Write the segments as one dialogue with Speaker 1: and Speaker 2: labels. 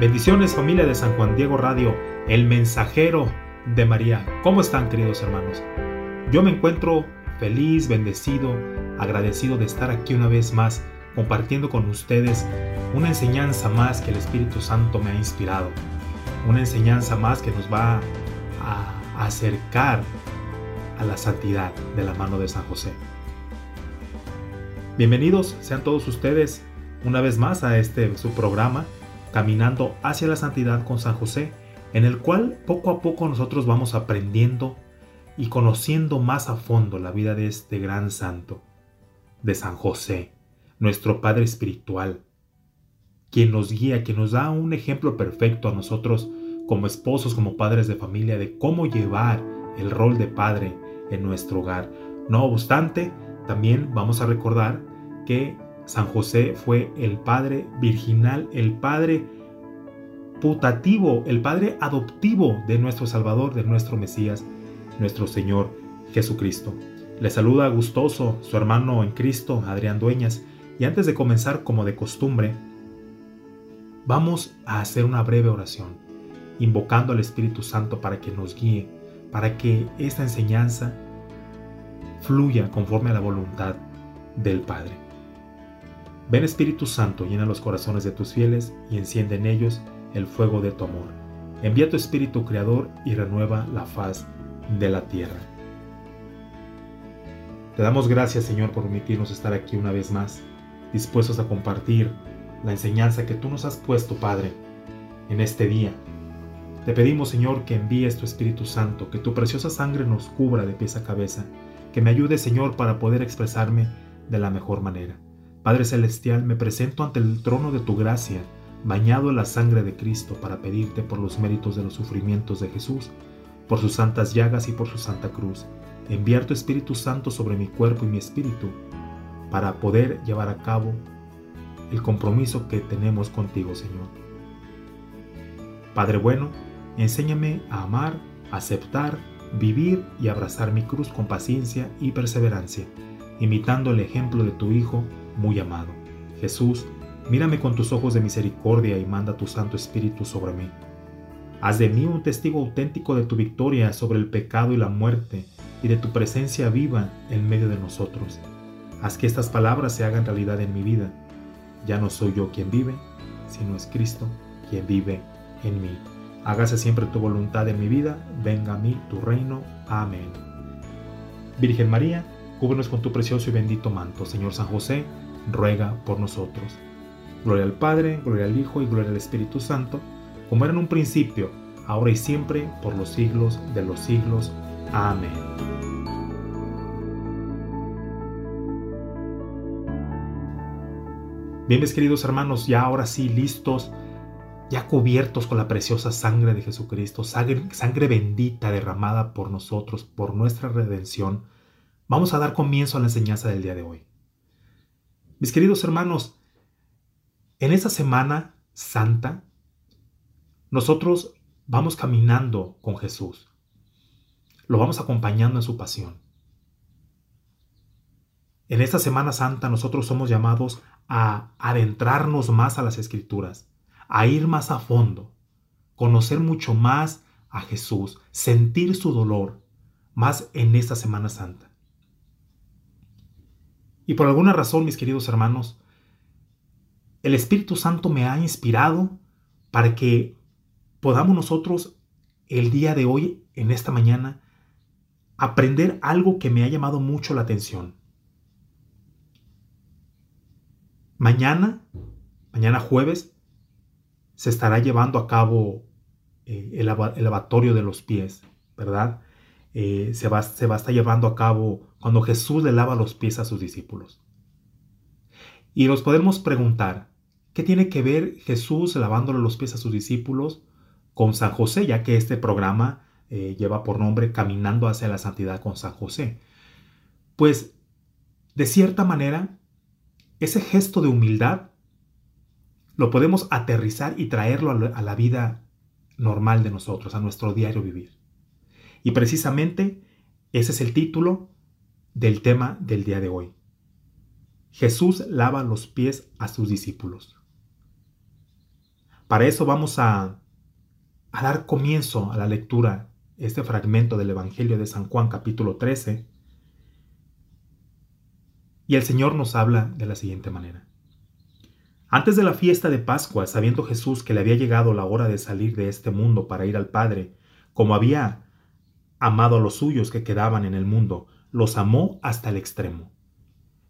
Speaker 1: Bendiciones familia de San Juan Diego Radio, el mensajero de María. ¿Cómo están queridos hermanos? Yo me encuentro feliz, bendecido, agradecido de estar aquí una vez más compartiendo con ustedes una enseñanza más que el Espíritu Santo me ha inspirado. Una enseñanza más que nos va a acercar a la santidad de la mano de San José. Bienvenidos sean todos ustedes una vez más a este su programa Caminando hacia la santidad con San José, en el cual poco a poco nosotros vamos aprendiendo y conociendo más a fondo la vida de este gran santo, de San José, nuestro Padre Espiritual, quien nos guía, quien nos da un ejemplo perfecto a nosotros como esposos, como padres de familia, de cómo llevar el rol de padre en nuestro hogar. No obstante, también vamos a recordar que San José fue el padre virginal, el padre putativo, el padre adoptivo de nuestro Salvador, de nuestro Mesías, nuestro Señor Jesucristo. Le saluda gustoso su hermano en Cristo, Adrián Dueñas, y antes de comenzar como de costumbre, vamos a hacer una breve oración, invocando al Espíritu Santo para que nos guíe, para que esta enseñanza fluya conforme a la voluntad del Padre. Ven Espíritu Santo, llena los corazones de tus fieles y enciende en ellos el fuego de tu amor. Envía tu Espíritu Creador y renueva la faz de la tierra. Te damos gracias Señor por permitirnos estar aquí una vez más, dispuestos a compartir la enseñanza que tú nos has puesto, Padre, en este día. Te pedimos Señor que envíes tu Espíritu Santo, que tu preciosa sangre nos cubra de pies a cabeza, que me ayude Señor para poder expresarme de la mejor manera. Padre Celestial, me presento ante el trono de tu gracia, bañado en la sangre de Cristo, para pedirte por los méritos de los sufrimientos de Jesús, por sus santas llagas y por su santa cruz, enviar tu Espíritu Santo sobre mi cuerpo y mi espíritu, para poder llevar a cabo el compromiso que tenemos contigo, Señor. Padre bueno, enséñame a amar, aceptar, vivir y abrazar mi cruz con paciencia y perseverancia, imitando el ejemplo de tu Hijo, muy amado. Jesús, mírame con tus ojos de misericordia y manda tu Santo Espíritu sobre mí. Haz de mí un testigo auténtico de tu victoria sobre el pecado y la muerte y de tu presencia viva en medio de nosotros. Haz que estas palabras se hagan realidad en mi vida. Ya no soy yo quien vive, sino es Cristo quien vive en mí. Hágase siempre tu voluntad en mi vida, venga a mí tu reino. Amén. Virgen María, cúbrenos con tu precioso y bendito manto. Señor San José, ruega por nosotros. Gloria al Padre, gloria al Hijo y gloria al Espíritu Santo, como era en un principio, ahora y siempre, por los siglos de los siglos. Amén. Bien, mis queridos hermanos, ya ahora sí listos, ya cubiertos con la preciosa sangre de Jesucristo, sangre, sangre bendita derramada por nosotros, por nuestra redención, vamos a dar comienzo a la enseñanza del día de hoy. Mis queridos hermanos, en esta semana santa, nosotros vamos caminando con Jesús. Lo vamos acompañando en su pasión. En esta Semana Santa nosotros somos llamados a adentrarnos más a las escrituras, a ir más a fondo, conocer mucho más a Jesús, sentir su dolor más en esta Semana Santa. Y por alguna razón, mis queridos hermanos, el Espíritu Santo me ha inspirado para que podamos nosotros el día de hoy, en esta mañana, aprender algo que me ha llamado mucho la atención. Mañana, mañana jueves, se estará llevando a cabo eh, el, lavatorio de los pies, ¿verdad? Eh, se, va, se va a estar llevando a cabo cuando Jesús le lava los pies a sus discípulos. Y nos podemos preguntar, ¿Qué tiene que ver Jesús lavándole los pies a sus discípulos con San José, ya que este programa eh, lleva por nombre Caminando hacia la Santidad con San José? Pues, de cierta manera, ese gesto de humildad lo podemos aterrizar y traerlo a la vida normal de nosotros, a nuestro diario vivir. Y precisamente ese es el título del tema del día de hoy. Jesús lava los pies a sus discípulos. Para eso vamos a, dar comienzo a la lectura, este fragmento del Evangelio de San Juan capítulo 13. Y el Señor nos habla de la siguiente manera. Antes de la fiesta de Pascua, sabiendo Jesús que le había llegado la hora de salir de este mundo para ir al Padre, como había amado a los suyos que quedaban en el mundo, los amó hasta el extremo.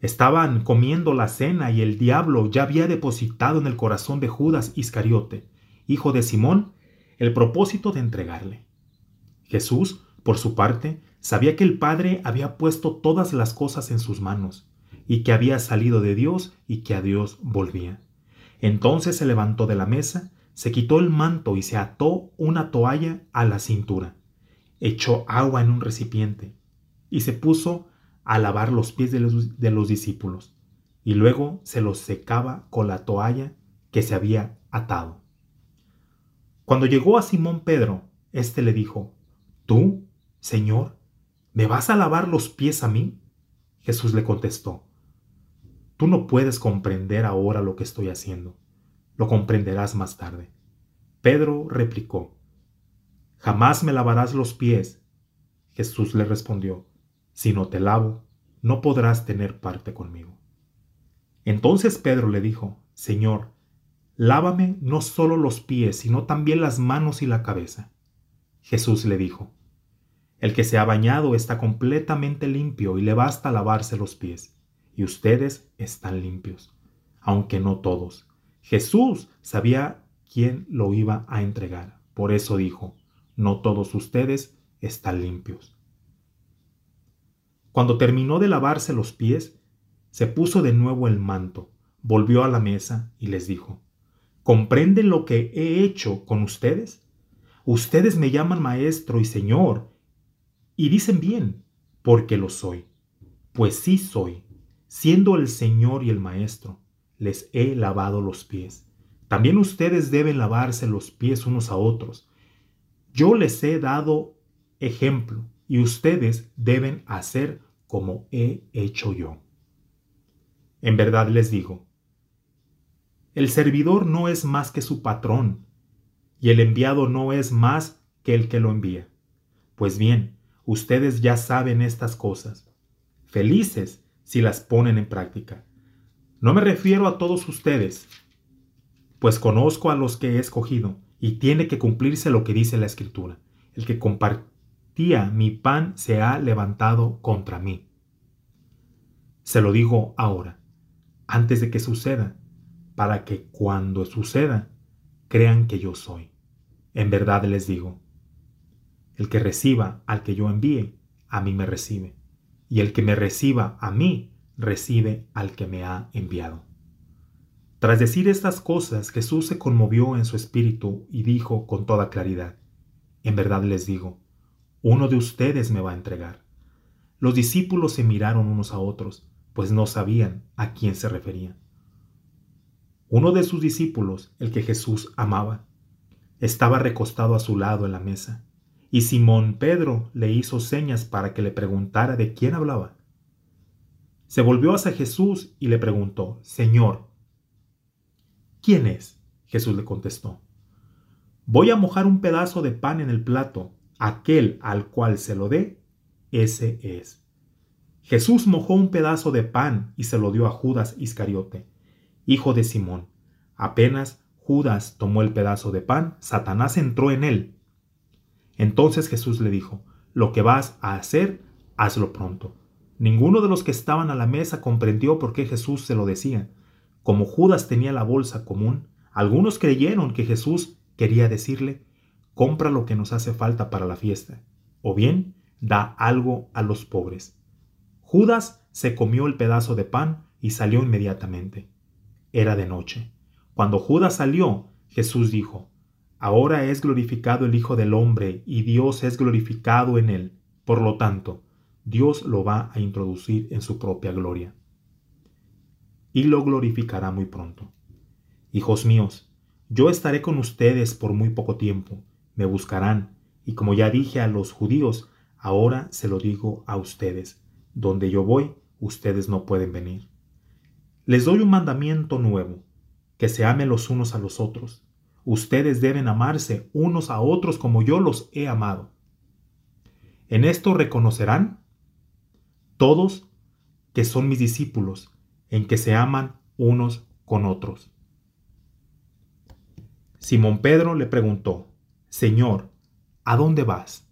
Speaker 1: Estaban comiendo la cena y el diablo ya había depositado en el corazón de Judas Iscariote, hijo de Simón, el propósito de entregarle. Jesús, por su parte, sabía que el Padre había puesto todas las cosas en sus manos, y que había salido de Dios y que a Dios volvía. Entonces se levantó de la mesa, se quitó el manto y se ató una toalla a la cintura echó agua en un recipiente y se puso a lavar los pies de los, discípulos y luego se los secaba con la toalla que se había atado. Cuando llegó a Simón Pedro, éste le dijo, ¿Tú, Señor, me vas a lavar los pies a mí? Jesús le contestó, Tú no puedes comprender ahora lo que estoy haciendo, lo comprenderás más tarde. Pedro replicó, Jamás me lavarás los pies. Jesús le respondió, Si no te lavo, no podrás tener parte conmigo. Entonces Pedro le dijo, Señor, lávame no solo los pies, sino también las manos y la cabeza. Jesús le dijo, El que se ha bañado está completamente limpio y le basta lavarse los pies, y ustedes están limpios, aunque no todos. Jesús sabía quién lo iba a entregar, por eso dijo, no todos ustedes están limpios. Cuando terminó de lavarse los pies, se puso de nuevo el manto, volvió a la mesa y les dijo, ¿comprenden lo que he hecho con ustedes? Ustedes me llaman maestro y señor, y dicen bien, porque lo soy. Pues sí soy, siendo el señor y el maestro, les he lavado los pies. También ustedes deben lavarse los pies unos a otros, yo les he dado ejemplo y ustedes deben hacer como he hecho yo. En verdad les digo, el servidor no es más que su patrón, y el enviado no es más que el que lo envía. Pues bien, ustedes ya saben estas cosas. Felices si las ponen en práctica. No me refiero a todos ustedes, pues conozco a los que he escogido, y tiene que cumplirse lo que dice la escritura. El que compartía mi pan se ha levantado contra mí. Se lo digo ahora, antes de que suceda, para que cuando suceda, crean que yo soy. En verdad les digo, el que reciba al que yo envíe, a mí me recibe, y el que me reciba a mí, recibe al que me ha enviado. Tras decir estas cosas, Jesús se conmovió en su espíritu y dijo con toda claridad, En verdad les digo, uno de ustedes me va a entregar. Los discípulos se miraron unos a otros, pues no sabían a quién se refería. Uno de sus discípulos, el que Jesús amaba, estaba recostado a su lado en la mesa, y Simón Pedro le hizo señas para que le preguntara de quién hablaba. Se volvió hacia Jesús y le preguntó, Señor, ¿Quién es? Jesús le contestó. Voy a mojar un pedazo de pan en el plato. Aquel al cual se lo dé, ese es. Jesús mojó un pedazo de pan y se lo dio a Judas Iscariote, hijo de Simón. Apenas Judas tomó el pedazo de pan, Satanás entró en él. Entonces Jesús le dijo, Lo que vas a hacer, hazlo pronto. Ninguno de los que estaban a la mesa comprendió por qué Jesús se lo decía. Como Judas tenía la bolsa común, algunos creyeron que Jesús quería decirle, compra lo que nos hace falta para la fiesta, o bien da algo a los pobres. Judas se comió el pedazo de pan y salió inmediatamente. Era de noche. Cuando Judas salió, Jesús dijo, Ahora es glorificado el Hijo del Hombre y Dios es glorificado en él. Por lo tanto, Dios lo va a introducir en su propia gloria. Y lo glorificará muy pronto. Hijos míos, yo estaré con ustedes por muy poco tiempo. Me buscarán, y como ya dije a los judíos, ahora se lo digo a ustedes. Donde yo voy, ustedes no pueden venir. Les doy un mandamiento nuevo, que se amen los unos a los otros. Ustedes deben amarse unos a otros como yo los he amado. En esto reconocerán todos que son mis discípulos, en que se aman unos con otros. Simón Pedro le preguntó, Señor, ¿a dónde vas?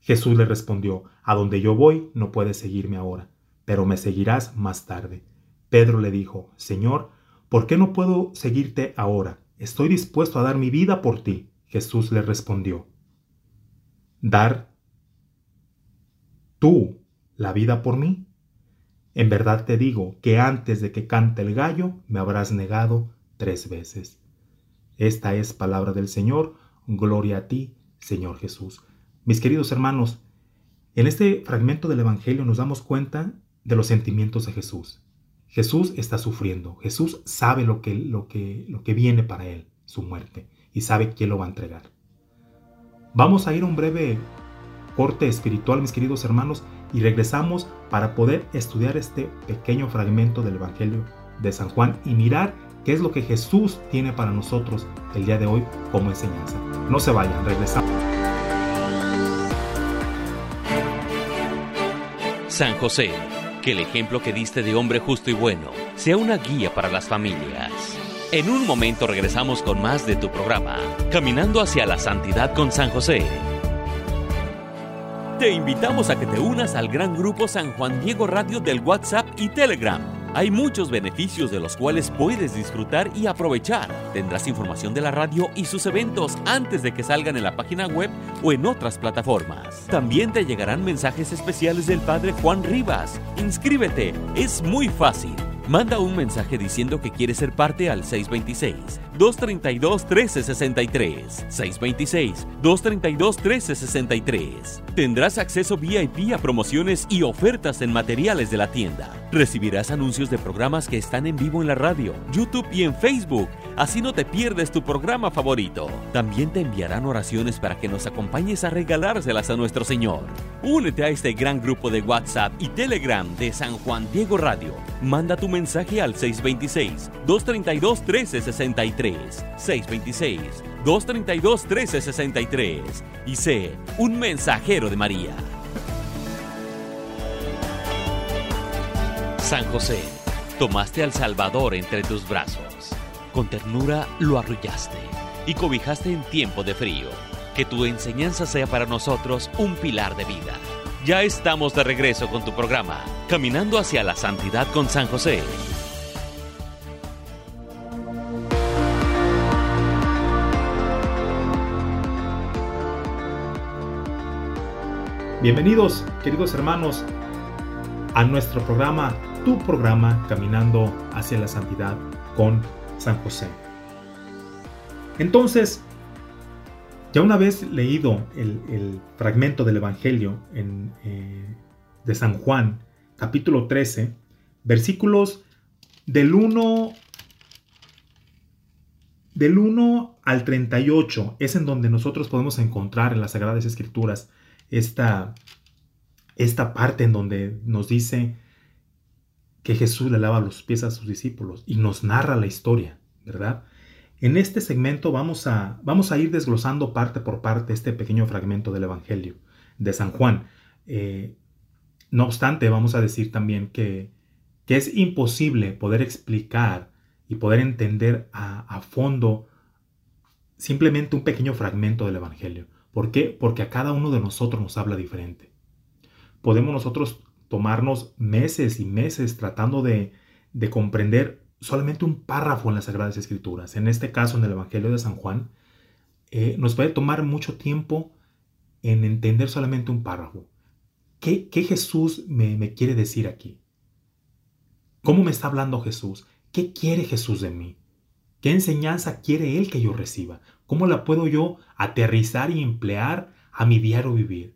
Speaker 1: Jesús le respondió, A donde yo voy no puedes seguirme ahora, pero me seguirás más tarde. Pedro le dijo, Señor, ¿por qué no puedo seguirte ahora? Estoy dispuesto a dar mi vida por ti. Jesús le respondió, ¿dar tú la vida por mí? En verdad te digo que antes de que cante el gallo me habrás negado tres veces. Esta es palabra del Señor, gloria a ti, Señor Jesús. Mis queridos hermanos, en este fragmento del Evangelio nos damos cuenta de los sentimientos de Jesús. Jesús está sufriendo. Jesús sabe lo que, lo que, lo que viene para él, su muerte, y sabe quién lo va a entregar. Vamos a ir a un breve corte espiritual, mis queridos hermanos, y regresamos para poder estudiar este pequeño fragmento del Evangelio de San Juan y mirar qué es lo que Jesús tiene para nosotros el día de hoy como enseñanza. No se vayan, regresamos.
Speaker 2: San José que el ejemplo que diste de hombre justo y bueno sea una guía para las familias. En un momento regresamos con más de tu programa, Caminando hacia la Santidad con San José. Te invitamos a que te unas al gran grupo San Juan Diego Radio del WhatsApp y Telegram hay muchos beneficios de los cuales puedes disfrutar y aprovechar. Tendrás información de la radio y sus eventos antes de que salgan en la página web o en otras plataformas. También te llegarán mensajes especiales del Padre Juan Rivas. Inscríbete, es muy fácil. Manda un mensaje diciendo que quieres ser parte al 626-232-1363. 626-232-1363. Tendrás acceso VIP a promociones y ofertas en materiales de la tienda. Recibirás anuncios de programas que están en vivo en la radio, YouTube y en Facebook. Así no te pierdes tu programa favorito. También te enviarán oraciones para que nos acompañes a regalárselas a nuestro Señor. Únete a este gran grupo de WhatsApp y Telegram de San Juan Diego Radio. Manda tu mensaje al 626-232-1363. 626-232-1363. Y sé un mensajero de María. San José, tomaste al Salvador entre tus brazos. Con ternura lo arrullaste y cobijaste en tiempo de frío. Que tu enseñanza sea para nosotros un pilar de vida. Ya estamos de regreso con tu programa, Caminando hacia la Santidad con San José.
Speaker 1: Bienvenidos, queridos hermanos, a nuestro programa, tu programa, Caminando hacia la Santidad con San José. Entonces, ya una vez leído el, fragmento del Evangelio eh, de San Juan, capítulo 13, versículos del 1, del 1 al 38, es en donde nosotros podemos encontrar en las Sagradas Escrituras esta, esta parte en donde nos dice que Jesús le lava los pies a sus discípulos y nos narra la historia, ¿verdad? En este segmento vamos a, vamos a ir desglosando parte por parte este pequeño fragmento del Evangelio de San Juan. Eh, no obstante, vamos a decir también que, que, es imposible poder explicar y poder entender a, a fondo simplemente un pequeño fragmento del Evangelio. ¿Por qué? Porque a cada uno de nosotros nos habla diferente. Podemos nosotros tomarnos meses y meses tratando de, comprender solamente un párrafo en las Sagradas Escrituras. En este caso, en el Evangelio de San Juan, eh, nos puede tomar mucho tiempo en entender solamente un párrafo. ¿Qué, Jesús me, me quiere decir aquí? ¿Cómo me está hablando Jesús? ¿Qué quiere Jesús de mí? ¿Qué enseñanza quiere Él que yo reciba? ¿Cómo la puedo yo aterrizar y emplear a mi diario vivir?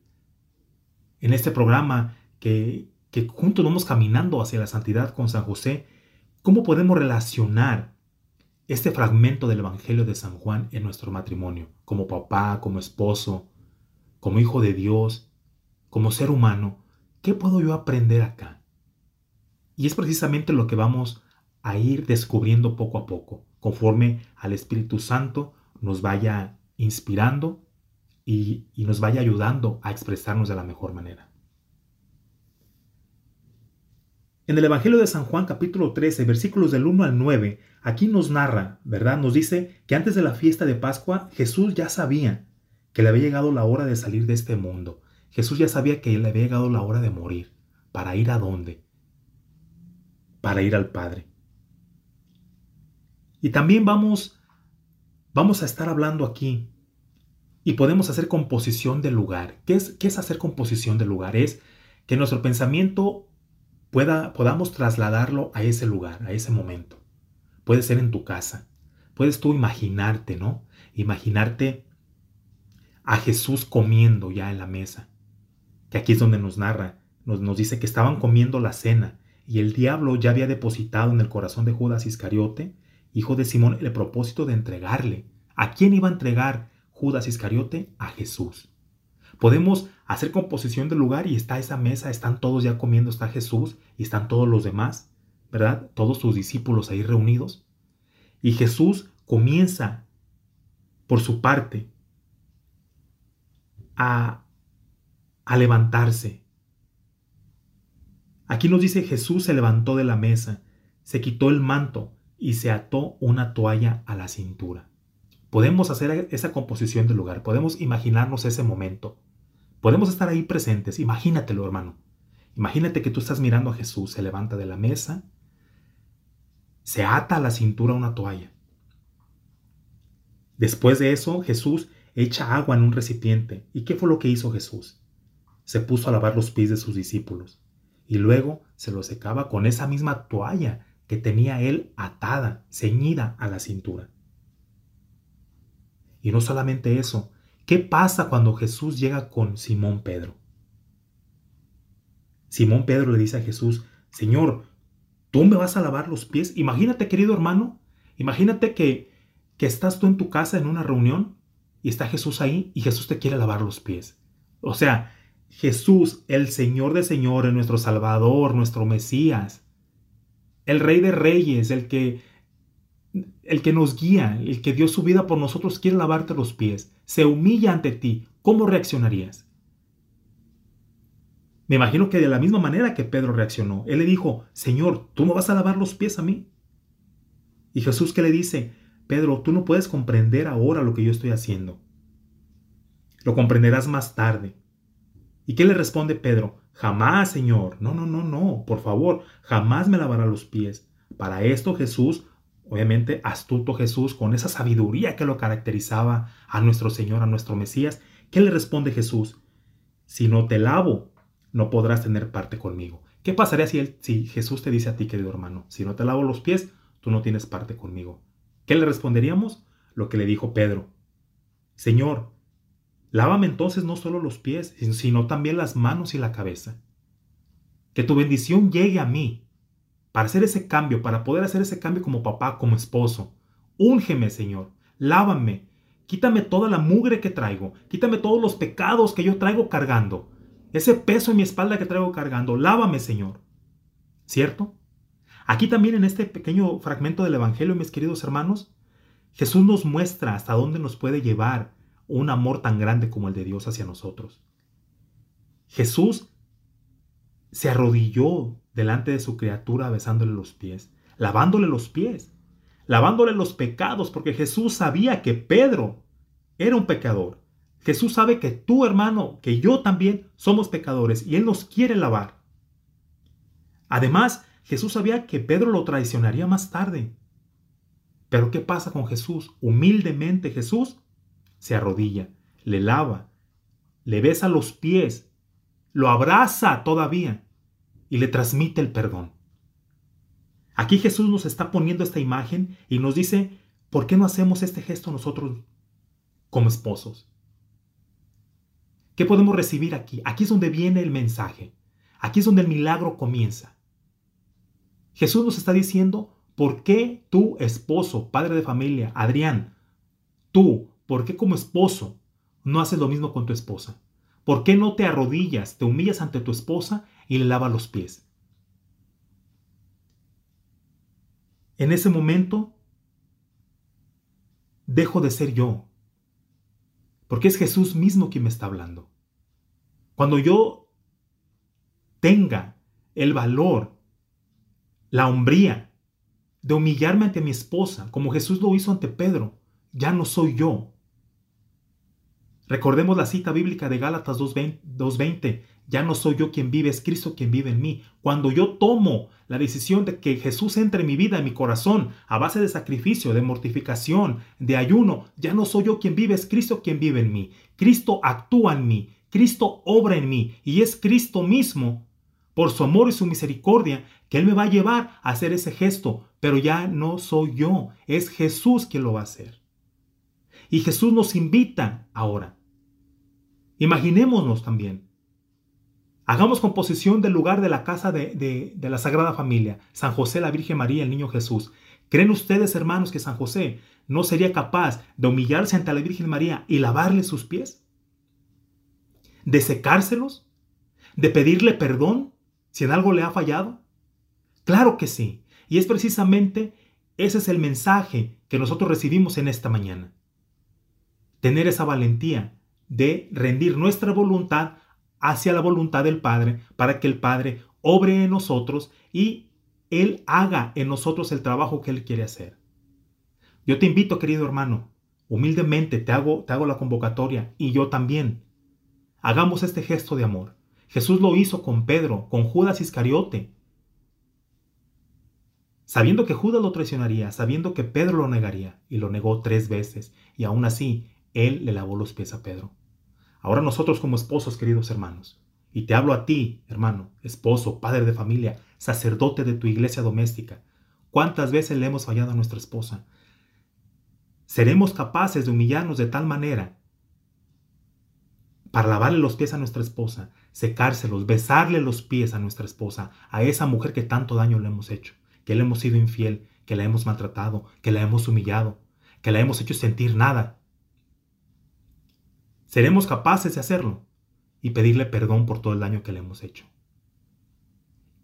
Speaker 1: En este programa que, que juntos vamos caminando hacia la santidad con San José, ¿cómo podemos relacionar este fragmento del Evangelio de San Juan en nuestro matrimonio, como papá, como esposo, como hijo de Dios, como ser humano? ¿Qué puedo yo aprender acá? Y es precisamente lo que vamos a ir descubriendo poco a poco, conforme al Espíritu Santo nos vaya inspirando y, y nos vaya ayudando a expresarnos de la mejor manera. En el Evangelio de San Juan capítulo 13, versículos del 1 al 9, aquí nos narra, ¿verdad? Nos dice que antes de la fiesta de Pascua Jesús ya sabía que le había llegado la hora de salir de este mundo. Jesús ya sabía que le había llegado la hora de morir. ¿Para ir a dónde? Para ir al Padre. Y también vamos, vamos a estar hablando aquí y podemos hacer composición del lugar. ¿Qué es, qué es hacer composición del lugar? Es que nuestro pensamiento podamos trasladarlo a ese lugar, a ese momento. Puede ser en tu casa. Puedes tú imaginarte, ¿no? Imaginarte a Jesús comiendo ya en la mesa. Que aquí es donde nos narra, nos, nos dice que estaban comiendo la cena y el diablo ya había depositado en el corazón de Judas Iscariote, hijo de Simón, el propósito de entregarle. ¿A quién iba a entregar Judas Iscariote? A Jesús. Podemos hacer composición del lugar y está esa mesa, están todos ya comiendo, está Jesús y están todos los demás, ¿verdad? Todos sus discípulos ahí reunidos. Y Jesús comienza, por su parte, a, a levantarse. Aquí nos dice Jesús se levantó de la mesa, se quitó el manto y se ató una toalla a la cintura. Podemos hacer esa composición del lugar, podemos imaginarnos ese momento. Podemos estar ahí presentes, imagínatelo hermano. Imagínate que tú estás mirando a Jesús, se levanta de la mesa, se ata a la cintura una toalla. Después de eso, Jesús echa agua en un recipiente. ¿Y qué fue lo que hizo Jesús? Se puso a lavar los pies de sus discípulos y luego se los secaba con esa misma toalla que tenía él atada, ceñida a la cintura. Y no solamente eso, ¿Qué pasa cuando Jesús llega con Simón Pedro? Simón Pedro le dice a Jesús, Señor, ¿tú me vas a lavar los pies? Imagínate, querido hermano, imagínate que, que estás tú en tu casa en una reunión y está Jesús ahí y Jesús te quiere lavar los pies. O sea, Jesús, el Señor de señores, nuestro Salvador, nuestro Mesías, el Rey de Reyes, el que el que nos guía, el que dio su vida por nosotros, quiere lavarte los pies, se humilla ante ti, ¿cómo reaccionarías? Me imagino que de la misma manera que Pedro reaccionó, él le dijo, Señor, ¿tú me vas a lavar los pies a mí? Y Jesús que le dice, Pedro, tú no puedes comprender ahora lo que yo estoy haciendo. Lo comprenderás más tarde. ¿Y qué le responde Pedro? Jamás, Señor. No, no, no, no. Por favor, jamás me lavará los pies. Para esto Jesús obviamente astuto Jesús, con esa sabiduría que lo caracterizaba a nuestro Señor, a nuestro Mesías, ¿qué le responde Jesús? Si no te lavo, no podrás tener parte conmigo. ¿Qué pasaría si, él, si Jesús te dice a ti, querido hermano, si no te lavo los pies, tú no tienes parte conmigo? ¿Qué le responderíamos? Lo que le dijo Pedro. Señor, lávame entonces no solo los pies, sino también las manos y la cabeza. Que tu bendición llegue a mí, para hacer ese cambio, para poder hacer ese cambio como papá, como esposo. Úngeme, Señor, lávame, quítame toda la mugre que traigo, quítame todos los pecados que yo traigo cargando, ese peso en mi espalda que traigo cargando, lávame, Señor. ¿Cierto? Aquí también en este pequeño fragmento del Evangelio, mis queridos hermanos, Jesús nos muestra hasta dónde nos puede llevar un amor tan grande como el de Dios hacia nosotros. Jesús se arrodilló delante de su criatura besándole los pies, lavándole los pies, lavándole los pecados, porque Jesús sabía que Pedro era un pecador. Jesús sabe que tú, hermano, que yo también somos pecadores y Él nos quiere lavar. Además, Jesús sabía que Pedro lo traicionaría más tarde. Pero ¿qué pasa con Jesús? Humildemente Jesús se arrodilla, le lava, le besa los pies, lo abraza todavía y le transmite el perdón. Aquí Jesús nos está poniendo esta imagen y nos dice, ¿por qué no hacemos este gesto nosotros como esposos? ¿Qué podemos recibir aquí? Aquí es donde viene el mensaje. Aquí es donde el milagro comienza. Jesús nos está diciendo, ¿por qué tú, esposo, padre de familia, Adrián, tú, ¿por qué como esposo no haces lo mismo con tu esposa? ¿Por qué no te arrodillas, te humillas ante tu esposa y le lavas los pies? En ese momento, dejo de ser yo, porque es Jesús mismo quien me está hablando. Cuando yo tenga el valor, la hombría de humillarme ante mi esposa, como Jesús lo hizo ante Pedro, ya no soy yo. Recordemos la cita bíblica de Gálatas 2.20, ya no soy yo quien vive, es Cristo quien vive en mí. Cuando yo tomo la decisión de que Jesús entre en mi vida, en mi corazón, a base de sacrificio, de mortificación, de ayuno, ya no soy yo quien vive, es Cristo quien vive en mí. Cristo actúa en mí, Cristo obra en mí y es Cristo mismo, por su amor y su misericordia, que Él me va a llevar a hacer ese gesto, pero ya no soy yo, es Jesús quien lo va a hacer. Y Jesús nos invita ahora. Imaginémonos también Hagamos composición del lugar de la casa de, la Sagrada Familia, San José, la Virgen María, el Niño Jesús. ¿Creen ustedes, hermanos, que San José no sería capaz de humillarse ante la Virgen María y lavarle sus pies? ¿De secárselos? ¿De pedirle perdón si en algo le ha fallado? Claro que sí. Y es precisamente ese es el mensaje que nosotros recibimos en esta mañana. Tener esa valentía de rendir nuestra voluntad hacia la voluntad del Padre para que el Padre obre en nosotros y Él haga en nosotros el trabajo que Él quiere hacer. Yo te invito, querido hermano, humildemente te hago, te hago la convocatoria y yo también. Hagamos este gesto de amor. Jesús lo hizo con Pedro, con Judas Iscariote. Sabiendo que Judas lo traicionaría, sabiendo que Pedro lo negaría, y lo negó tres veces, y aún así, él le lavó los pies a Pedro. Ahora nosotros como esposos, queridos hermanos, y te hablo a ti, hermano, esposo, padre de familia, sacerdote de tu iglesia doméstica, ¿cuántas veces le hemos fallado a nuestra esposa? ¿Seremos capaces de humillarnos de tal manera para lavarle los pies a nuestra esposa, secárselos, besarle los pies a nuestra esposa, a esa mujer que tanto daño le hemos hecho, que le hemos sido infiel, que la hemos maltratado, que la hemos humillado, que la hemos hecho sentir nada, seremos capaces de hacerlo y pedirle perdón por todo el daño que le hemos hecho.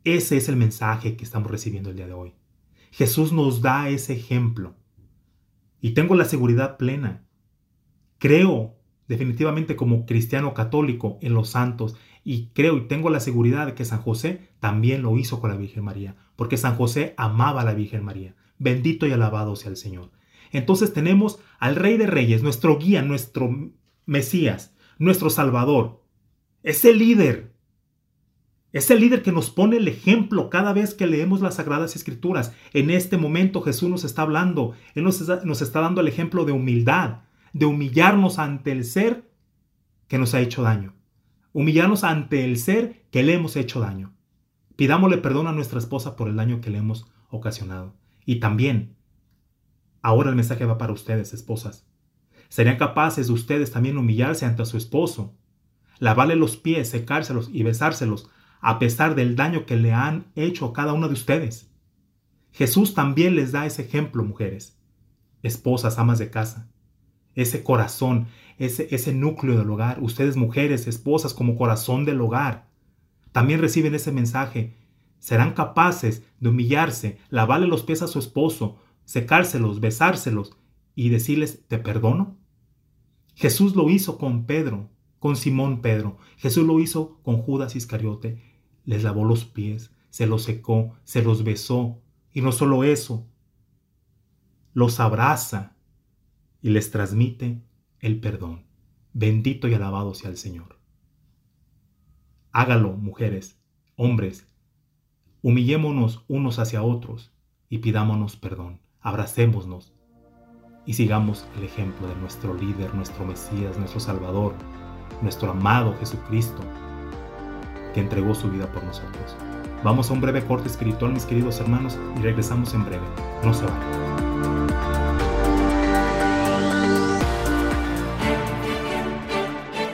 Speaker 1: Ese es el mensaje que estamos recibiendo el día de hoy. Jesús nos da ese ejemplo. Y tengo la seguridad plena. Creo definitivamente como cristiano católico en los santos y creo y tengo la seguridad de que San José también lo hizo con la Virgen María, porque San José amaba a la Virgen María. Bendito y alabado sea el Señor. Entonces tenemos al Rey de Reyes, nuestro guía, nuestro Mesías, nuestro Salvador, ese líder, ese líder que nos pone el ejemplo cada vez que leemos las Sagradas Escrituras. En este momento Jesús nos está hablando, Él nos está, nos está dando el ejemplo de humildad, de humillarnos ante el ser que nos ha hecho daño, humillarnos ante el ser que le hemos hecho daño. Pidámosle perdón a nuestra esposa por el daño que le hemos ocasionado. Y también, ahora el mensaje va para ustedes, esposas. ¿Serían capaces ustedes también humillarse ante su esposo, lavarle los pies, secárselos y besárselos, a pesar del daño que le han hecho a cada uno de ustedes? Jesús también les da ese ejemplo, mujeres, esposas, amas de casa. Ese corazón, ese, ese núcleo del hogar, ustedes mujeres, esposas como corazón del hogar, también reciben ese mensaje. Serán capaces de humillarse, lavarle los pies a su esposo, secárselos, besárselos y decirles, ¿te perdono? Jesús lo hizo con Pedro, con Simón Pedro. Jesús lo hizo con Judas Iscariote. Les lavó los pies, se los secó, se los besó. Y no solo eso, los abraza y les transmite el perdón. Bendito y alabado sea el Señor. Hágalo, mujeres, hombres. Humillémonos unos hacia otros y pidámonos perdón. Abracémonos y sigamos el ejemplo de nuestro líder, nuestro Mesías, nuestro Salvador, nuestro amado Jesucristo, que entregó su vida por nosotros. Vamos a un breve corte espiritual, mis queridos hermanos, y regresamos en breve. No se vayan.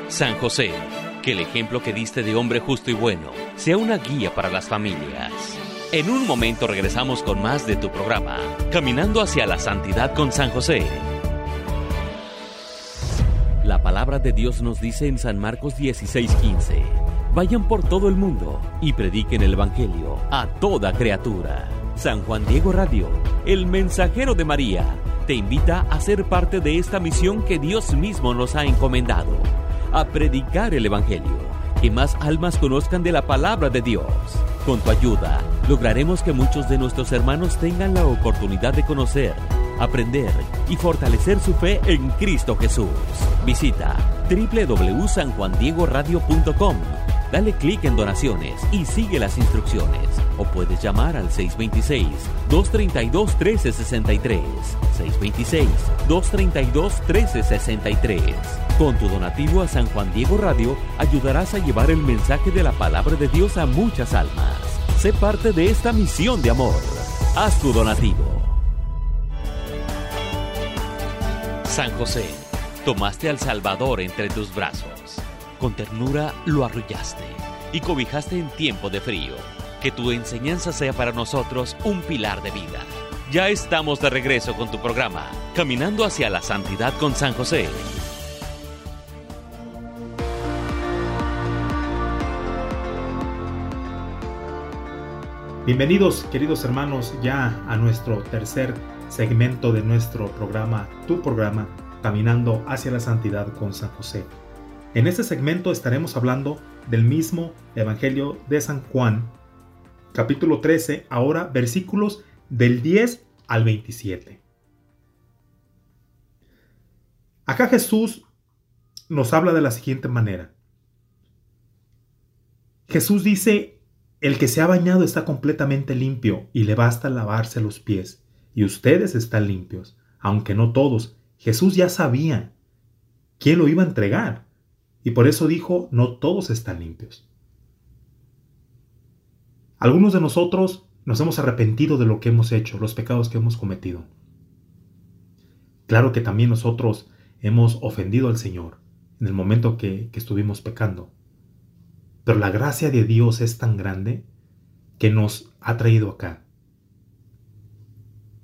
Speaker 2: San José, que el ejemplo que diste de hombre justo y bueno sea una guía para las familias. En un momento regresamos con más de tu programa, Caminando hacia la Santidad con San José. La palabra de Dios nos dice en San Marcos 16:15, vayan por todo el mundo y prediquen el Evangelio a toda criatura. San Juan Diego Radio, el mensajero de María, te invita a ser parte de esta misión que Dios mismo nos ha encomendado, a predicar el Evangelio, que más almas conozcan de la palabra de Dios. Con tu ayuda, lograremos que muchos de nuestros hermanos tengan la oportunidad de conocer, aprender y fortalecer su fe en Cristo Jesús. Visita www.sanjuandiegoradio.com. Dale clic en donaciones y sigue las instrucciones. O puedes llamar al 626-232-1363. 626-232-1363. Con tu donativo a San Juan Diego Radio ayudarás a llevar el mensaje de la palabra de Dios a muchas almas. Sé parte de esta misión de amor. Haz tu donativo. San José, tomaste al Salvador entre tus brazos. Con ternura lo arrullaste y cobijaste en tiempo de frío. Que tu enseñanza sea para nosotros un pilar de vida. Ya estamos de regreso con tu programa, Caminando hacia la Santidad con San José.
Speaker 1: Bienvenidos, queridos hermanos, ya a nuestro tercer segmento de nuestro programa, tu programa, Caminando hacia la Santidad con San José. En este segmento estaremos hablando del mismo Evangelio de San Juan, capítulo 13, ahora versículos del 10 al 27. Acá Jesús nos habla de la siguiente manera. Jesús dice, el que se ha bañado está completamente limpio y le basta lavarse los pies, y ustedes están limpios, aunque no todos. Jesús ya sabía quién lo iba a entregar, y por eso dijo, no todos están limpios. Algunos de nosotros nos hemos arrepentido de lo que hemos hecho, los pecados que hemos cometido. Claro que también nosotros hemos ofendido al Señor en el momento que, que estuvimos pecando. Pero la gracia de Dios es tan grande que nos ha traído acá.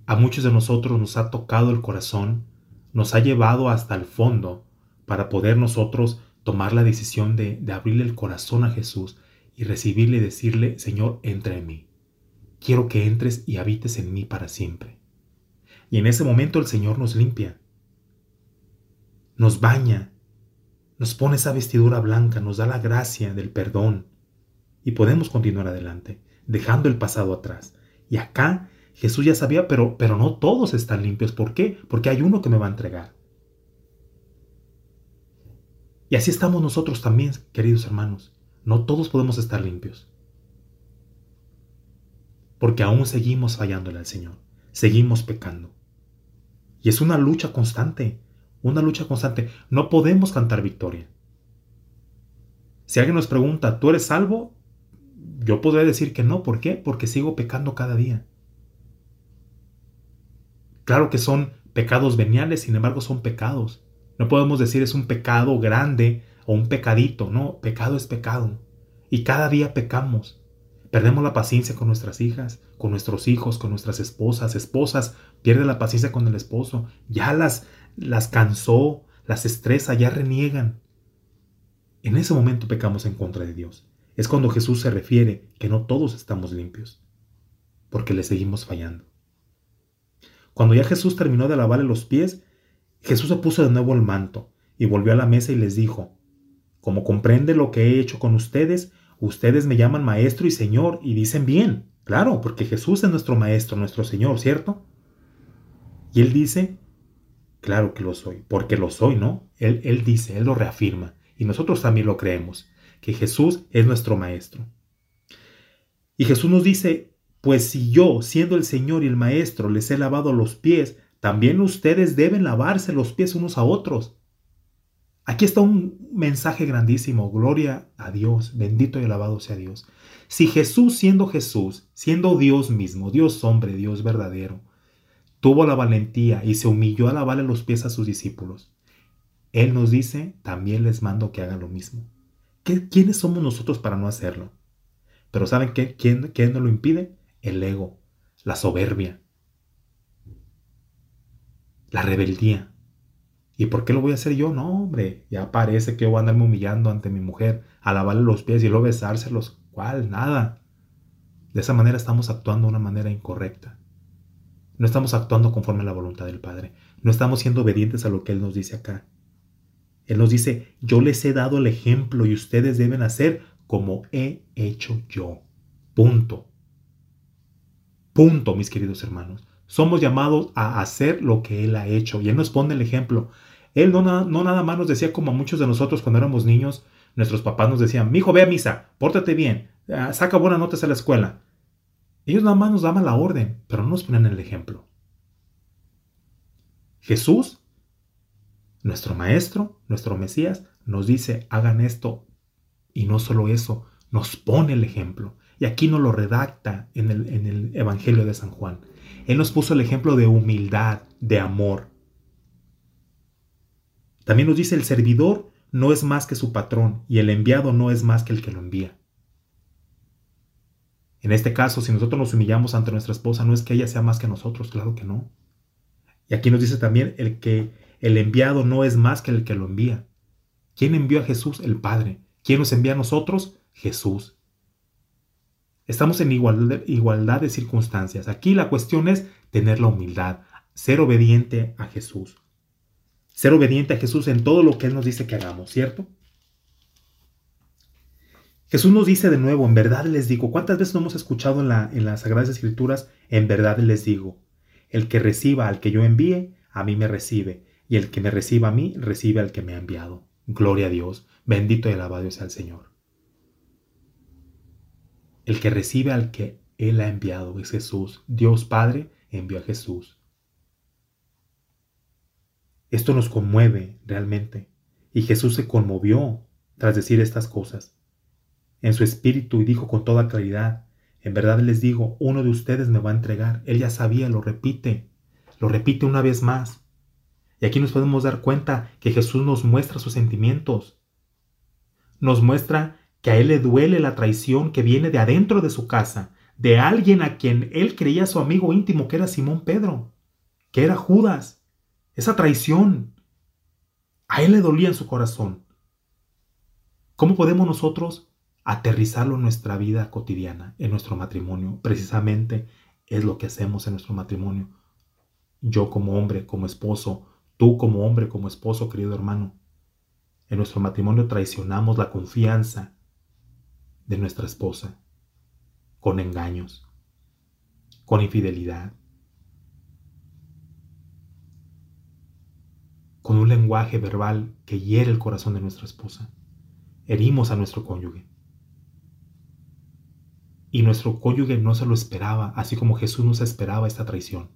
Speaker 1: A muchos de nosotros nos ha tocado el corazón, nos ha llevado hasta el fondo para poder nosotros tomar la decisión de, de abrirle el corazón a Jesús y recibirle y decirle, Señor, entra en mí. Quiero que entres y habites en mí para siempre. Y en ese momento el Señor nos limpia, nos baña, nos pone esa vestidura blanca, nos da la gracia del perdón y podemos continuar adelante, dejando el pasado atrás. Y acá Jesús ya sabía, pero, pero no todos están limpios. ¿Por qué? Porque hay uno que me va a entregar. Y así estamos nosotros también, queridos hermanos. No todos podemos estar limpios. Porque aún seguimos fallándole al Señor. Seguimos pecando. Y es una lucha constante una lucha constante. No podemos cantar victoria. Si alguien nos pregunta, ¿tú eres salvo? Yo podría decir que no. ¿Por qué? Porque sigo pecando cada día. Claro que son pecados veniales, sin embargo son pecados. No podemos decir es un pecado grande o un pecadito. No, pecado es pecado. Y cada día pecamos. Perdemos la paciencia con nuestras hijas, con nuestros hijos, con nuestras esposas. Esposas pierden la paciencia con el esposo. Ya las, las cansó, las estresa, ya reniegan. En ese momento pecamos en contra de Dios. Es cuando Jesús se refiere que no todos estamos limpios, porque le seguimos fallando. Cuando ya Jesús terminó de lavarle los pies, Jesús se puso de nuevo el manto y volvió a la mesa y les dijo, Como comprende lo que he hecho con ustedes, ustedes me llaman maestro y señor y dicen bien, claro, porque Jesús es nuestro maestro, nuestro señor, ¿cierto? Y él dice, Claro que lo soy, porque lo soy, ¿no? Él, él dice, Él lo reafirma, y nosotros también lo creemos, que Jesús es nuestro Maestro. Y Jesús nos dice, pues si yo, siendo el Señor y el Maestro, les he lavado los pies, también ustedes deben lavarse los pies unos a otros. Aquí está un mensaje grandísimo. Gloria a Dios. Bendito y alabado sea Dios. Si Jesús, siendo Jesús, siendo Dios mismo, Dios hombre, Dios verdadero, tuvo la valentía y se humilló a lavarle los pies a sus discípulos, Él nos dice, también les mando que hagan lo mismo. ¿Quiénes somos nosotros para no hacerlo? Pero ¿saben qué? ¿Quién, ¿Quién nos lo impide? El ego, la soberbia, la rebeldía. ¿Y por qué lo voy a hacer yo? No, hombre, ya parece que voy a andarme humillando ante mi mujer, a lavarle los pies y luego besárselos. ¿Cuál? Nada. De esa manera estamos actuando de una manera incorrecta. No estamos actuando conforme a la voluntad del Padre. No estamos siendo obedientes a lo que Él nos dice acá. Él nos dice, yo les he dado el ejemplo y ustedes deben hacer como he hecho yo. Punto. Punto, mis queridos hermanos. Somos llamados a hacer lo que Él ha hecho. Y Él nos pone el ejemplo. Él no, no nada más nos decía como a muchos de nosotros cuando éramos niños, nuestros papás nos decían, mi hijo, ve a misa, pórtate bien, ah, saca buenas notas a la escuela. Ellos nada más nos daban la orden, pero no nos ponen el ejemplo. Jesús, nuestro Maestro, nuestro Mesías, nos dice, hagan esto. Y no solo eso, nos pone el ejemplo. Y aquí nos lo redacta en el, en el Evangelio de San Juan. Él nos puso el ejemplo de humildad, de amor. También nos dice, el servidor no es más que su patrón y el enviado no es más que el que lo envía. En este caso, si nosotros nos humillamos ante nuestra esposa, no es que ella sea más que nosotros, claro que no. Y aquí nos dice también el que el enviado no es más que el que lo envía. ¿Quién envió a Jesús? El Padre. ¿Quién nos envía a nosotros? Jesús. Estamos en igualdad, de circunstancias. Aquí la cuestión es tener la humildad, ser obediente a Jesús. Ser obediente a Jesús en todo lo que Él nos dice que hagamos, ¿cierto? Jesús nos dice de nuevo, en verdad les digo, ¿cuántas veces no hemos escuchado en, en las Sagradas Escrituras? En verdad les digo, el que reciba al que yo envíe, a mí me recibe, y el que me reciba a mí, recibe al que me ha enviado. Gloria a Dios, bendito y alabado sea el Señor. El que recibe al que Él ha enviado es Jesús. Dios Padre envió a Jesús. Esto nos conmueve realmente, y Jesús se conmovió tras decir estas cosas en su espíritu y dijo con toda claridad, en verdad les digo, uno de ustedes me va a entregar. Él ya sabía, lo repite, lo repite una vez más. Y aquí nos podemos dar cuenta que Jesús nos muestra sus sentimientos. Nos muestra que a Él le duele la traición que viene de adentro de su casa, de alguien a quien Él creía su amigo íntimo, que era Simón Pedro, que era Judas. Esa traición. A Él le dolía en su corazón. ¿Cómo podemos nosotros aterrizarlo en nuestra vida cotidiana, en nuestro matrimonio. Precisamente es lo que hacemos en nuestro matrimonio. Yo como hombre, como esposo, tú como hombre, como esposo, querido hermano. En nuestro matrimonio traicionamos la confianza de nuestra esposa con engaños, con infidelidad, con un lenguaje verbal que hiere el corazón de nuestra esposa. Herimos a nuestro cónyuge y nuestro cónyuge no se lo esperaba, así como Jesús nos esperaba esta traición.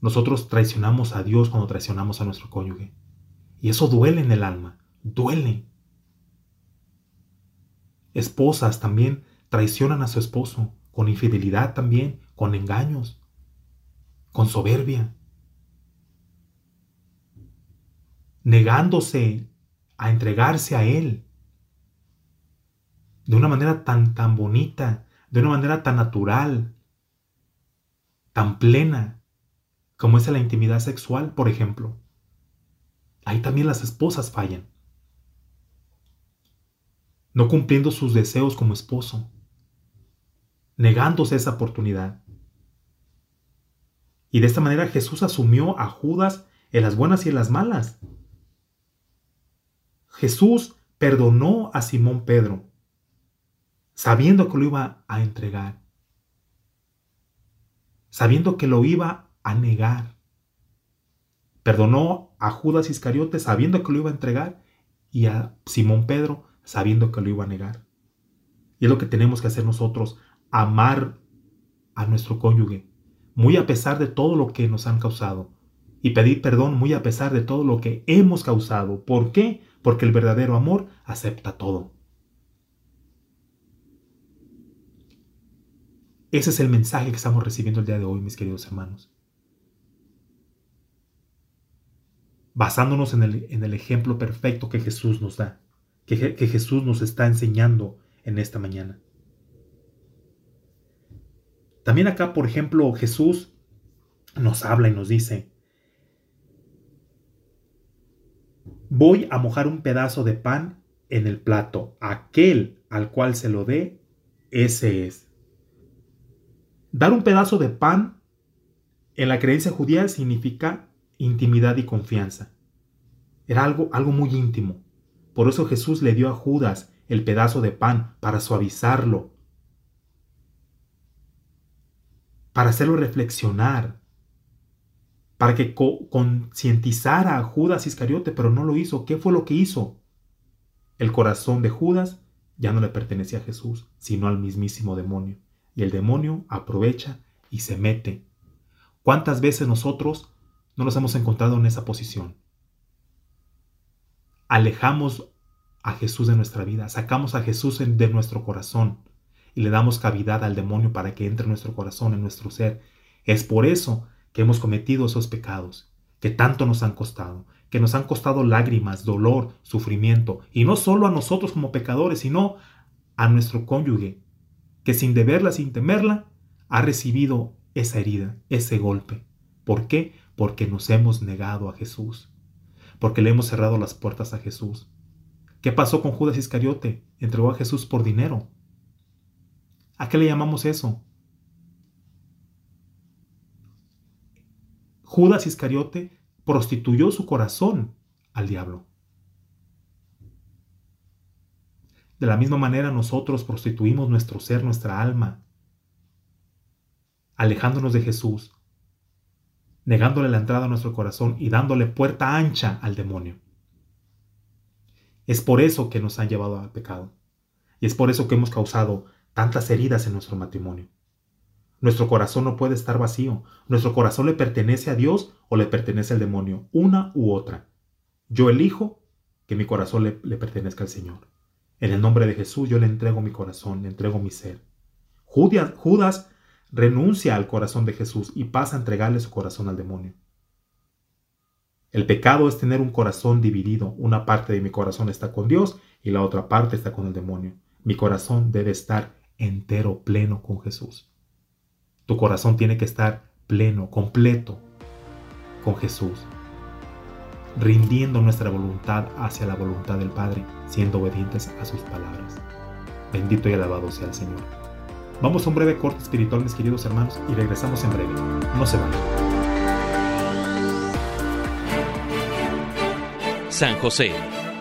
Speaker 1: Nosotros traicionamos a Dios cuando traicionamos a nuestro cónyuge. Y eso duele en el alma, duele. Esposas también traicionan a su esposo, con infidelidad también, con engaños, con soberbia, negándose a entregarse a Él de una manera tan, tan bonita, de una manera tan natural, tan plena, como es la intimidad sexual, por ejemplo. Ahí también las esposas fallan. No cumpliendo sus deseos como esposo, negándose esa oportunidad. Y de esta manera Jesús asumió a Judas en las buenas y en las malas. Jesús perdonó a Simón Pedro sabiendo que lo iba a entregar, sabiendo que lo iba a negar. Perdonó a Judas Iscariote sabiendo que lo iba a entregar y a Simón Pedro sabiendo que lo iba a negar. Y es lo que tenemos que hacer nosotros, amar a nuestro cónyuge, muy a pesar de todo lo que nos han causado, y pedir perdón muy a pesar de todo lo que hemos causado. ¿Por qué? Porque el verdadero amor acepta todo. Ese es el mensaje que estamos recibiendo el día de hoy, mis queridos hermanos. Basándonos en el, ejemplo perfecto que Jesús nos da, que, Jesús nos está enseñando en esta mañana. También acá, por ejemplo, Jesús nos habla y nos dice, voy a mojar un pedazo de pan en el plato, aquel al cual se lo dé, ese es. Dar un pedazo de pan en la creencia judía significa intimidad y confianza. Era algo, algo muy íntimo. Por eso Jesús le dio a Judas el pedazo de pan para suavizarlo, para hacerlo reflexionar, para que concientizara a Judas Iscariote, pero no lo hizo. ¿Qué fue lo que hizo? El corazón de Judas ya no le pertenecía a Jesús, sino al mismísimo demonio y el demonio aprovecha y se mete. ¿Cuántas veces nosotros no nos hemos encontrado en esa posición? Alejamos a Jesús de nuestra vida, sacamos a Jesús de nuestro corazón y le damos cavidad al demonio para que entre en nuestro corazón, en nuestro ser. Es por eso que hemos cometido esos pecados, que tanto nos han costado, que nos han costado lágrimas, dolor, sufrimiento, y no solo a nosotros como pecadores, sino a nuestro cónyuge, que sin deberla, sin temerla, ha recibido esa herida, ese golpe. ¿Por qué? Porque nos hemos negado a Jesús, porque le hemos cerrado las puertas a Jesús. ¿Qué pasó con Judas Iscariote? Entregó a Jesús por dinero. ¿A qué le llamamos eso? Judas Iscariote prostituyó su corazón al diablo. De la misma manera nosotros prostituimos nuestro ser, nuestra alma, alejándonos de Jesús, negándole la entrada a nuestro corazón y dándole puerta ancha al demonio. Es por eso que nos han llevado al pecado. Y es por eso que hemos causado tantas heridas en nuestro matrimonio. Nuestro corazón no puede estar vacío. Nuestro corazón le pertenece a Dios o le pertenece al demonio, una u otra. Yo elijo que mi corazón le, pertenezca al Señor. En el nombre de Jesús yo le entrego mi corazón, le entrego mi ser. Judas, renuncia al corazón de Jesús y pasa a entregarle su corazón al demonio. El pecado es tener un corazón dividido. Una parte de mi corazón está con Dios y la otra parte está con el demonio. Mi corazón debe estar entero, pleno con Jesús. Tu corazón tiene que estar pleno, completo con Jesús rindiendo nuestra voluntad hacia la voluntad del Padre, siendo obedientes a sus palabras. Bendito y alabado sea el Señor. Vamos a un breve corte espiritual, mis queridos hermanos, y regresamos en breve. No se vayan.
Speaker 2: San José,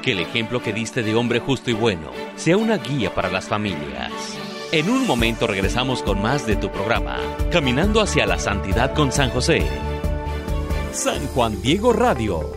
Speaker 2: que el ejemplo que diste de hombre justo y bueno sea una guía para las familias. En un momento regresamos con más de tu programa, Caminando hacia la Santidad con San José. San Juan Diego Radio,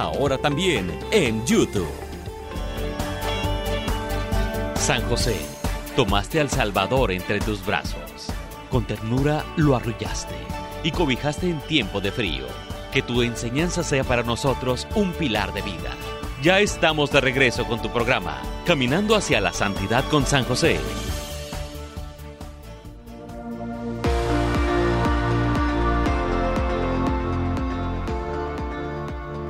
Speaker 2: ahora también en YouTube. San José, tomaste al Salvador entre tus brazos. Con ternura lo arrullaste y cobijaste en tiempo de frío. Que tu enseñanza sea para nosotros un pilar de vida ya estamos de regreso con tu programa, Caminando hacia la Santidad con San José.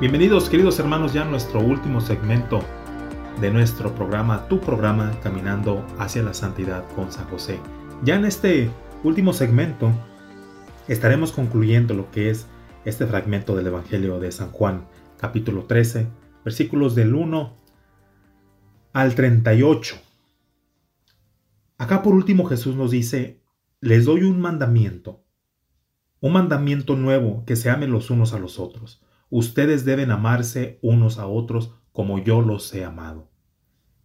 Speaker 1: Bienvenidos queridos hermanos ya a nuestro último segmento de nuestro programa, tu programa Caminando hacia la Santidad con San José. Ya en este último segmento estaremos concluyendo lo que es este fragmento del Evangelio de San Juan, capítulo 13, versículos del 1 al 38. Acá por último Jesús nos dice, les doy un mandamiento, un mandamiento nuevo, que se amen los unos a los otros, ustedes deben amarse unos a otros como yo los he amado.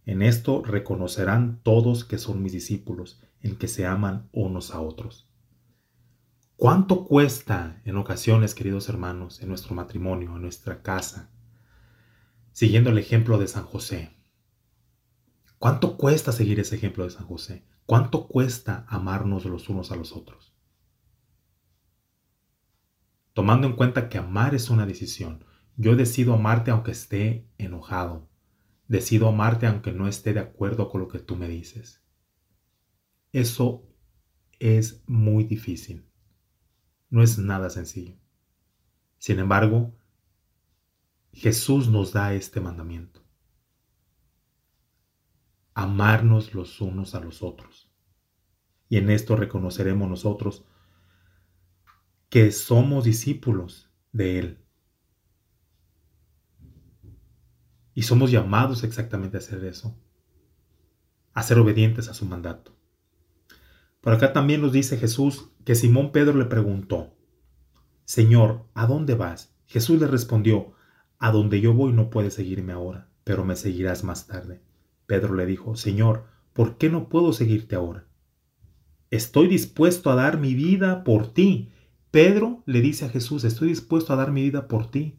Speaker 1: En esto reconocerán todos que son mis discípulos, en que se aman unos a otros. ¿Cuánto cuesta en ocasiones, queridos hermanos, en nuestro matrimonio, en nuestra casa? Siguiendo el ejemplo de San José. ¿Cuánto cuesta seguir ese ejemplo de San José? ¿Cuánto cuesta amarnos los unos a los otros? Tomando en cuenta que amar es una decisión. Yo decido amarte aunque esté enojado. Decido amarte aunque no esté de acuerdo con lo que tú me dices. Eso es muy difícil. No es nada sencillo. Sin embargo, Jesús nos da este mandamiento. Amarnos los unos a los otros. Y en esto reconoceremos nosotros que somos discípulos de Él. Y somos llamados exactamente a hacer eso, a ser obedientes a su mandato. Por acá también nos dice Jesús que Simón Pedro le preguntó, Señor, ¿a dónde vas? Jesús le respondió, A donde yo voy no puedes seguirme ahora, pero me seguirás más tarde. Pedro le dijo, Señor, ¿por qué no puedo seguirte ahora? Estoy dispuesto a dar mi vida por ti. Pedro le dice a Jesús, estoy dispuesto a dar mi vida por ti.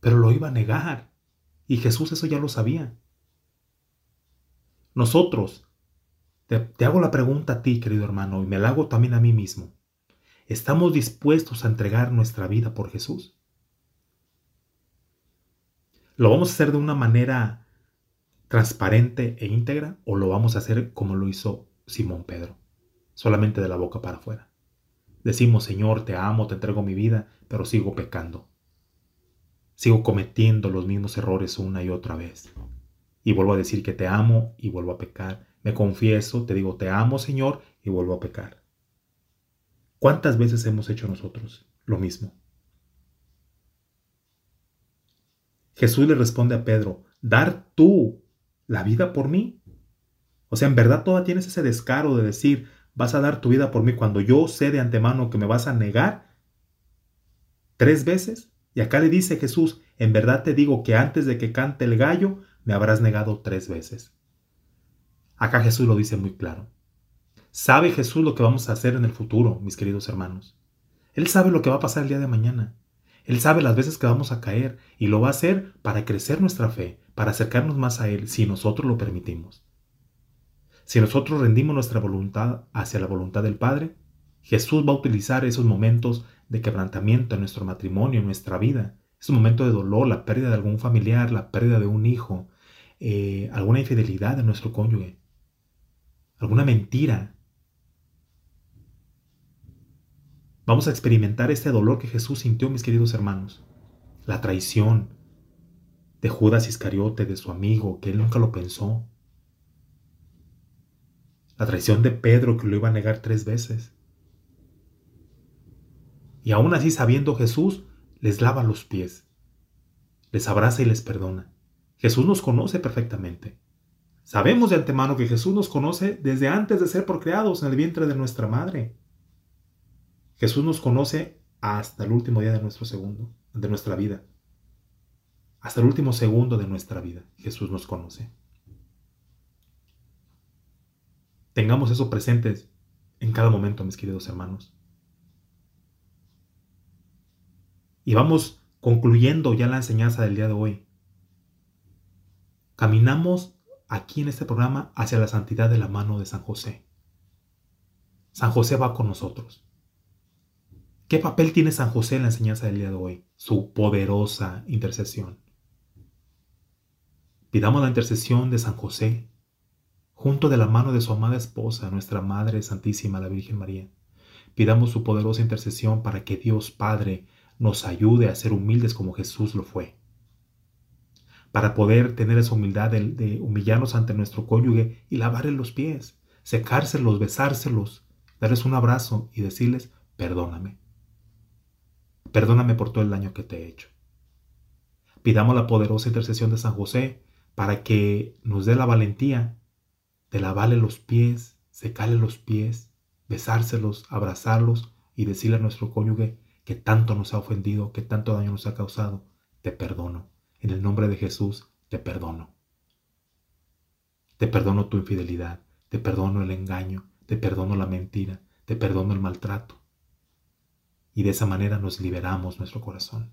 Speaker 1: Pero lo iba a negar. Y Jesús eso ya lo sabía. Nosotros, te, hago la pregunta a ti, querido hermano, y me la hago también a mí mismo. ¿Estamos dispuestos a entregar nuestra vida por Jesús? ¿Lo vamos a hacer de una manera transparente e íntegra o lo vamos a hacer como lo hizo Simón Pedro, solamente de la boca para afuera? Decimos, Señor, te amo, te entrego mi vida, pero sigo pecando. Sigo cometiendo los mismos errores una y otra vez. Y vuelvo a decir que te amo y vuelvo a pecar. Me confieso, te digo, te amo, Señor, y vuelvo a pecar. ¿Cuántas veces hemos hecho nosotros lo mismo? Jesús le responde a Pedro, ¿dar tú la vida por mí? O sea, en verdad todavía tienes ese descaro de decir, vas a dar tu vida por mí cuando yo sé de antemano que me vas a negar tres veces. Y acá le dice Jesús, en verdad te digo que antes de que cante el gallo, me habrás negado tres veces. Acá Jesús lo dice muy claro. Sabe Jesús lo que vamos a hacer en el futuro, mis queridos hermanos. Él sabe lo que va a pasar el día de mañana. Él sabe las veces que vamos a caer y lo va a hacer para crecer nuestra fe, para acercarnos más a Él si nosotros lo permitimos. Si nosotros rendimos nuestra voluntad hacia la voluntad del Padre, Jesús va a utilizar esos momentos de quebrantamiento en nuestro matrimonio, en nuestra vida, esos momentos de dolor, la pérdida de algún familiar, la pérdida de un hijo, eh, alguna infidelidad de nuestro cónyuge, alguna mentira. Vamos a experimentar este dolor que Jesús sintió, mis queridos hermanos. La traición de Judas Iscariote, de su amigo, que él nunca lo pensó la traición de Pedro que lo iba a negar tres veces. Y aún así sabiendo Jesús, les lava los pies, les abraza y les perdona. Jesús nos conoce perfectamente. Sabemos de antemano que Jesús nos conoce desde antes de ser procreados en el vientre de nuestra madre. Jesús nos conoce hasta el último día de nuestro segundo, de nuestra vida. Hasta el último segundo de nuestra vida, Jesús nos conoce. Tengamos eso presentes en cada momento, mis queridos hermanos. Y vamos concluyendo ya la enseñanza del día de hoy. Caminamos aquí en este programa hacia la santidad de la mano de San José. San José va con nosotros. ¿Qué papel tiene San José en la enseñanza del día de hoy? Su poderosa intercesión. Pidamos la intercesión de San José junto de la mano de su amada esposa, nuestra Madre Santísima, la Virgen María. Pidamos su poderosa intercesión para que Dios Padre nos ayude a ser humildes como Jesús lo fue. Para poder tener esa humildad de, humillarnos ante nuestro cónyuge y lavarle los pies, secárselos, besárselos, darles un abrazo y decirles, perdóname. Perdóname por todo el daño que te he hecho. Pidamos la poderosa intercesión de San José para que nos dé la valentía de lavarle los pies, secarle los pies, besárselos, abrazarlos y decirle a nuestro cónyuge que tanto nos ha ofendido, que tanto daño nos ha causado, te perdono. En el nombre de Jesús, te perdono. Te perdono tu infidelidad, te perdono el engaño, te perdono la mentira, te perdono el maltrato. Y de esa manera nos liberamos nuestro corazón.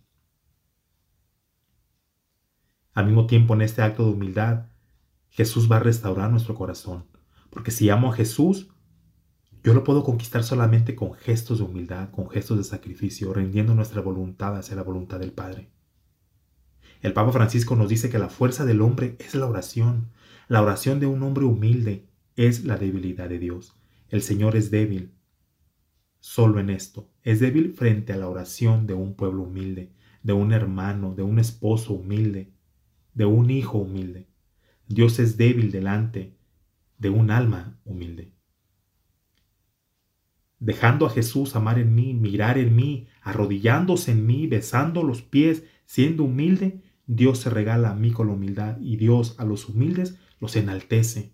Speaker 1: Al mismo tiempo, en este acto de humildad, Jesús va a restaurar nuestro corazón. Porque si amo a Jesús, yo lo puedo conquistar solamente con gestos de humildad, con gestos de sacrificio, rindiendo nuestra voluntad hacia la voluntad del Padre. El Papa Francisco nos dice que la fuerza del hombre es la oración. La oración de un hombre humilde es la debilidad de Dios. El Señor es débil solo en esto. Es débil frente a la oración de un pueblo humilde, de un hermano, de un esposo humilde, de un hijo humilde. Dios es débil delante de un alma humilde. Dejando a Jesús amar en mí, mirar en mí, arrodillándose en mí, besando los pies, siendo humilde, Dios se regala a mí con la humildad y Dios a los humildes los enaltece,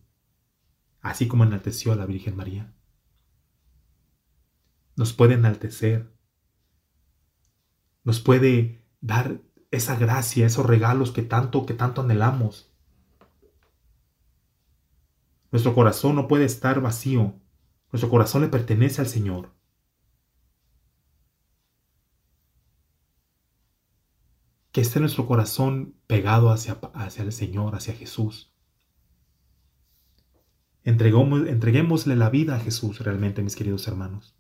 Speaker 1: así como enalteció a la Virgen María. Nos puede enaltecer, nos puede dar esa gracia, esos regalos que tanto, que tanto anhelamos. Nuestro corazón no puede estar vacío. Nuestro corazón le pertenece al Señor. Que esté nuestro corazón pegado hacia, hacia el Señor, hacia Jesús. entreguémosle la vida a Jesús realmente, mis queridos hermanos,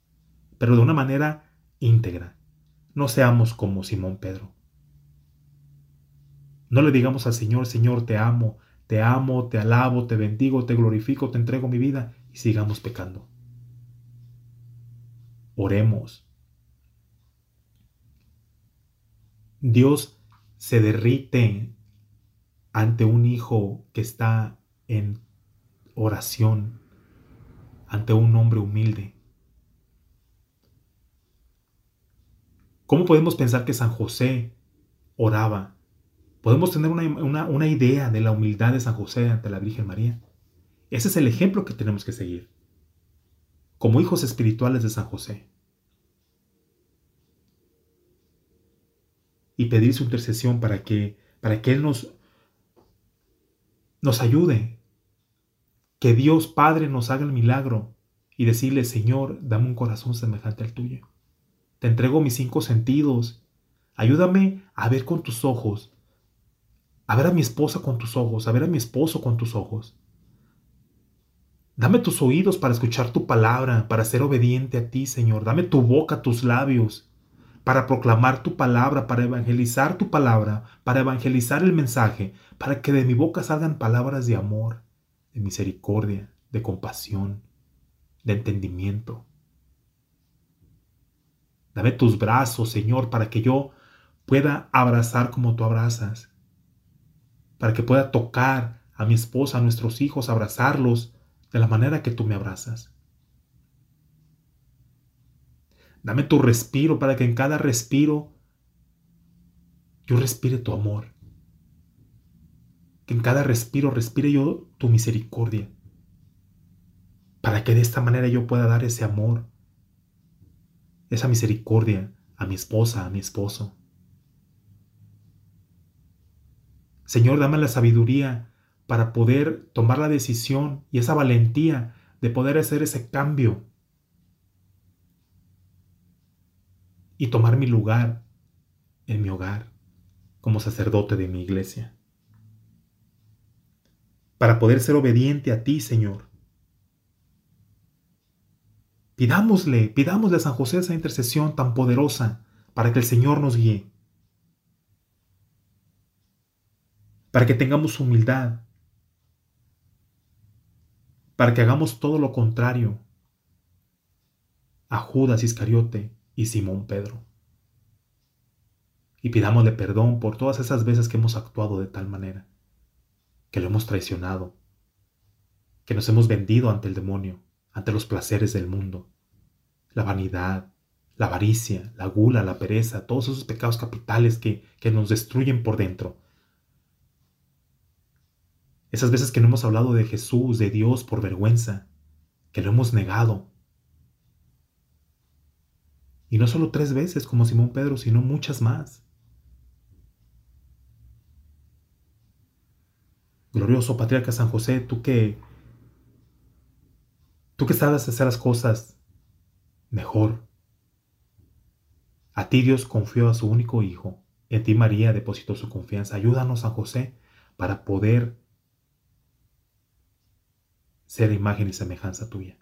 Speaker 1: pero de una manera íntegra. No seamos como Simón Pedro. No le digamos al Señor, Señor, te amo, te amo, te alabo, te bendigo, te glorifico, te entrego mi vida y sigamos pecando. Oremos. Dios se derrite ante un hijo que está en oración, ante un hombre humilde. ¿Cómo podemos pensar que San José oraba Podemos tener una, idea de la humildad de San José ante la Virgen María. Ese es el ejemplo que tenemos que seguir. Como hijos espirituales de San José. Y pedir su intercesión para que, para que Él nos, nos ayude. Que Dios Padre nos haga el milagro y decirle, Señor, dame un corazón semejante al tuyo. Te entrego mis cinco sentidos. Ayúdame a ver con tus ojos a ver a mi esposa con tus ojos, a ver a mi esposo con tus ojos. Dame tus oídos para escuchar tu palabra, para ser obediente a ti, Señor. Dame tu boca, tus labios, para proclamar tu palabra, para evangelizar tu palabra, para evangelizar el mensaje, para que de mi boca salgan palabras de amor, de misericordia, de compasión, de entendimiento. Dame tus brazos, Señor, para que yo pueda abrazar como tú abrazas, para que pueda tocar a mi esposa, a nuestros hijos, abrazarlos de la manera que tú me abrazas. Dame tu respiro para que en cada respiro yo respire tu amor. Que en cada respiro respire yo tu misericordia. Para que de esta manera yo pueda dar ese amor, esa misericordia a mi esposa, a mi esposo. Señor, dame la sabiduría para poder tomar la decisión y esa valentía de poder hacer ese cambio y tomar mi lugar en mi hogar como sacerdote de mi iglesia. Para poder ser obediente a ti, Señor. Pidámosle, pidámosle a San José esa intercesión tan poderosa para que el Señor nos guíe. Para que tengamos humildad, para que hagamos todo lo contrario a Judas Iscariote y Simón Pedro. Y pidámosle perdón por todas esas veces que hemos actuado de tal manera, que lo hemos traicionado, que nos hemos vendido ante el demonio, ante los placeres del mundo, la vanidad, la avaricia, la gula, la pereza, todos esos pecados capitales que, que nos destruyen por dentro esas veces que no hemos hablado de Jesús, de Dios por vergüenza, que lo hemos negado. Y no solo tres veces como Simón Pedro, sino muchas más. Glorioso patriarca San José, tú que tú que sabes hacer las cosas mejor. A ti Dios confió a su único hijo, en ti María depositó su confianza. Ayúdanos, San José, para poder ser imagen y semejanza tuya.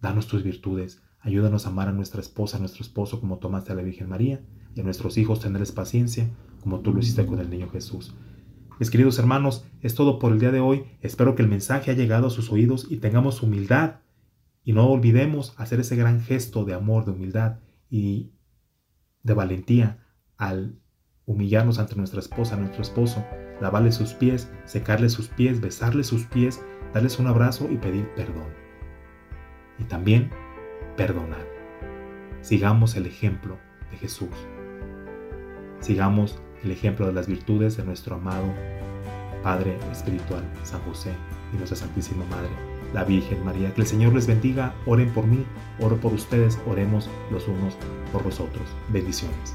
Speaker 1: Danos tus virtudes, ayúdanos a amar a nuestra esposa, a nuestro esposo como tomaste a la Virgen María, y a nuestros hijos tenerles paciencia como tú lo hiciste con el niño Jesús. Mis queridos hermanos, es todo por el día de hoy. Espero que el mensaje haya llegado a sus oídos y tengamos humildad. Y no olvidemos hacer ese gran gesto de amor, de humildad y de valentía al humillarnos ante nuestra esposa, nuestro esposo, lavarle sus pies, secarle sus pies, besarle sus pies, darles un abrazo y pedir perdón. Y también perdonar. Sigamos el ejemplo de Jesús. Sigamos el ejemplo de las virtudes de nuestro amado Padre Espiritual, San José y nuestra Santísima Madre, la Virgen María. Que el Señor les bendiga, oren por mí, oro por ustedes, oremos los unos por los otros. Bendiciones.